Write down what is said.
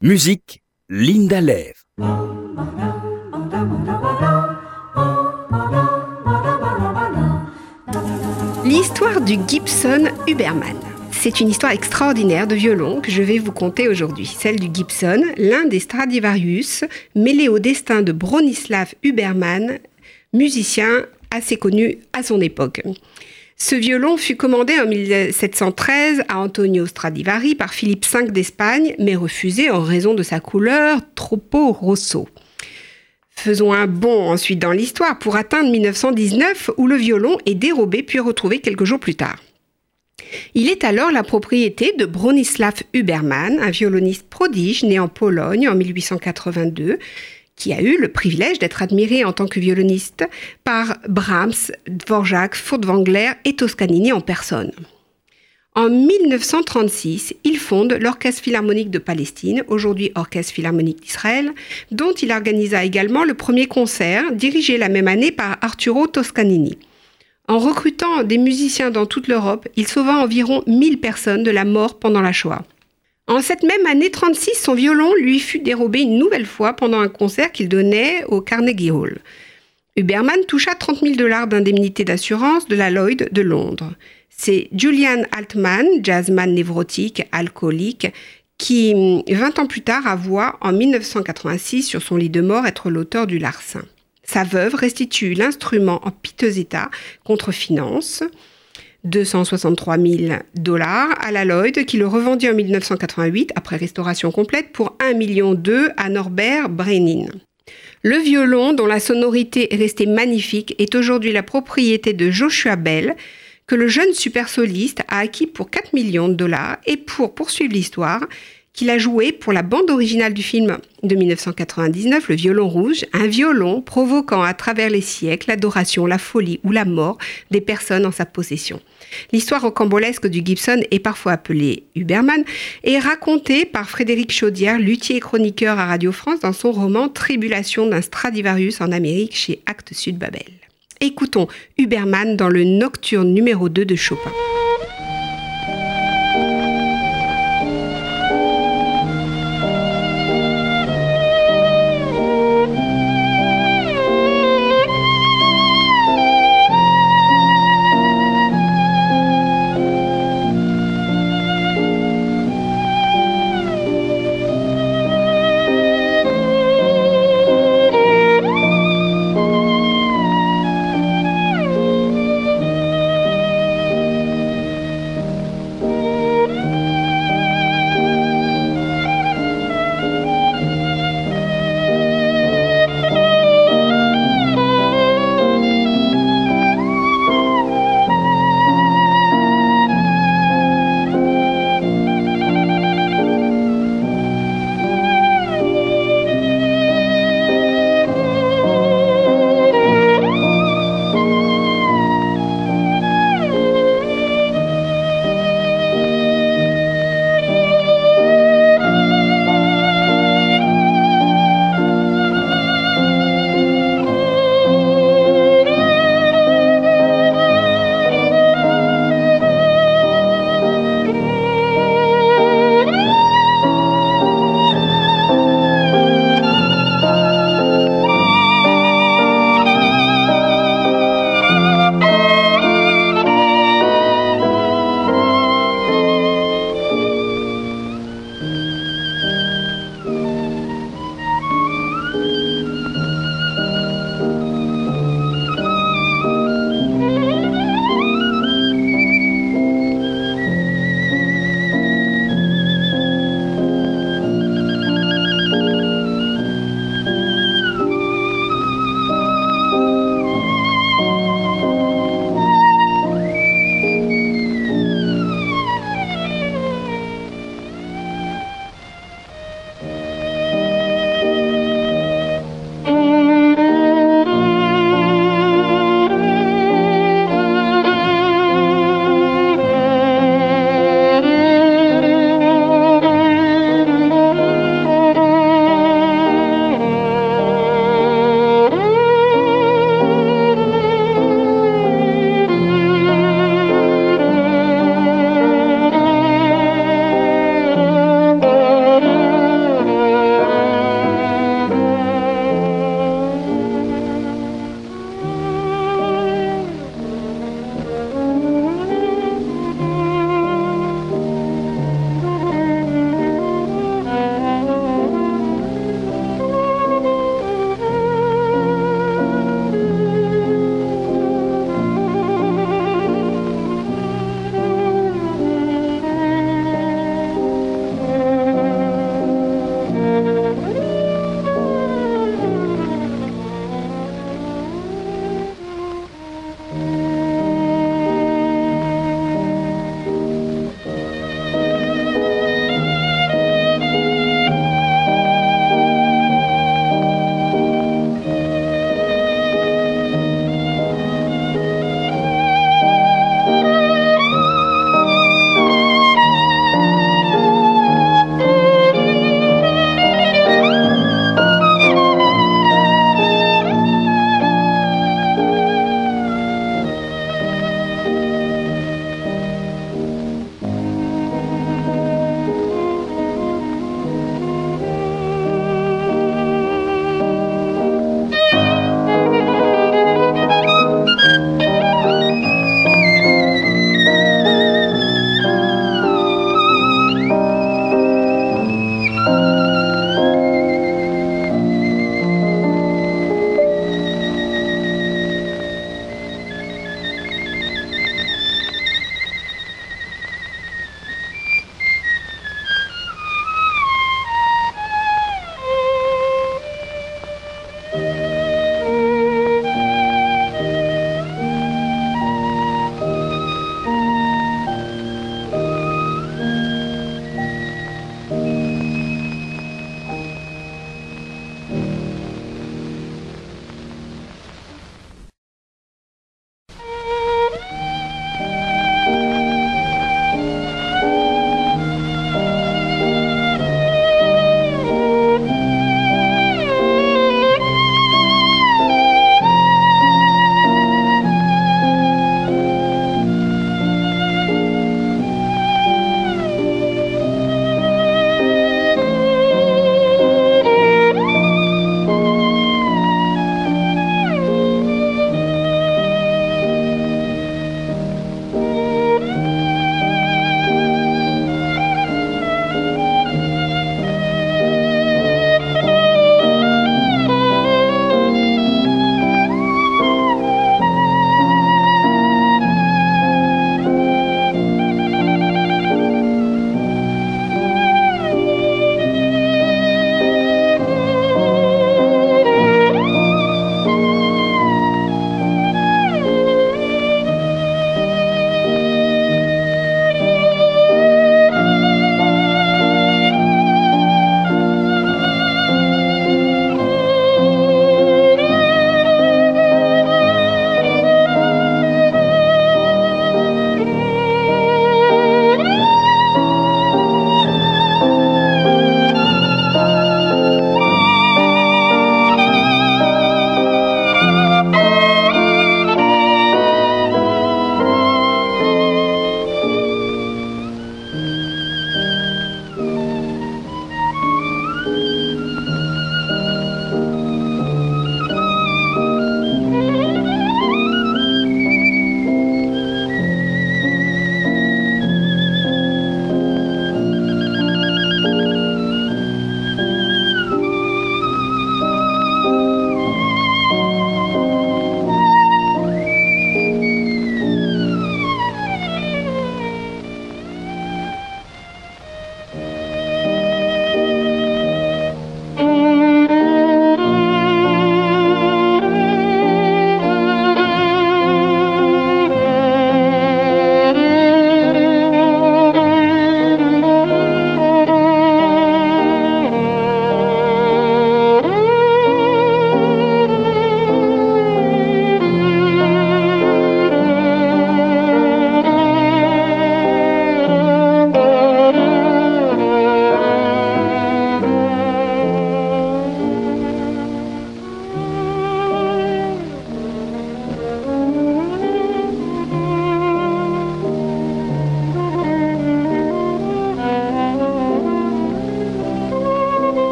Musique, Linda Lev. L'histoire du Gibson Huberman. C'est une histoire extraordinaire de violon que je vais vous conter aujourd'hui. Celle du Gibson, l'un des Stradivarius, mêlé au destin de Bronislav Huberman, musicien assez connu à son époque. Ce violon fut commandé en 1713 à Antonio Stradivari par Philippe V d'Espagne, mais refusé en raison de sa couleur troppo rosso. Faisons un bond ensuite dans l'histoire pour atteindre 1919 où le violon est dérobé puis retrouvé quelques jours plus tard. Il est alors la propriété de Bronislav Huberman, un violoniste prodige né en Pologne en 1882 qui a eu le privilège d'être admiré en tant que violoniste par Brahms, Dvorak, Furtwängler et Toscanini en personne. En 1936, il fonde l'Orchestre philharmonique de Palestine, aujourd'hui Orchestre philharmonique d'Israël, dont il organisa également le premier concert, dirigé la même année par Arturo Toscanini. En recrutant des musiciens dans toute l'Europe, il sauva environ 1000 personnes de la mort pendant la Shoah. En cette même année 36, son violon lui fut dérobé une nouvelle fois pendant un concert qu'il donnait au Carnegie Hall. Huberman toucha 30 000 dollars d'indemnité d'assurance de la Lloyd de Londres. C'est Julian Altman, jazzman névrotique, alcoolique, qui, 20 ans plus tard, avoua en 1986 sur son lit de mort être l'auteur du larcin. Sa veuve restitue l'instrument en piteux état contre finance. 263 000 dollars à la Lloyd qui le revendit en 1988 après restauration complète pour 1,2 million à Norbert Brenin. Le violon, dont la sonorité est restée magnifique, est aujourd'hui la propriété de Joshua Bell, que le jeune super soliste a acquis pour 4 millions de dollars et pour poursuivre l'histoire, qu'il a joué pour la bande originale du film de 1999, Le violon rouge, un violon provoquant à travers les siècles l'adoration, la folie ou la mort des personnes en sa possession. L'histoire rocambolesque du Gibson est parfois appelée Huberman et racontée par Frédéric Chaudière, luthier et chroniqueur à Radio France dans son roman Tribulation d'un Stradivarius en Amérique chez Actes Sud Babel. Écoutons Huberman dans le Nocturne numéro 2 de Chopin.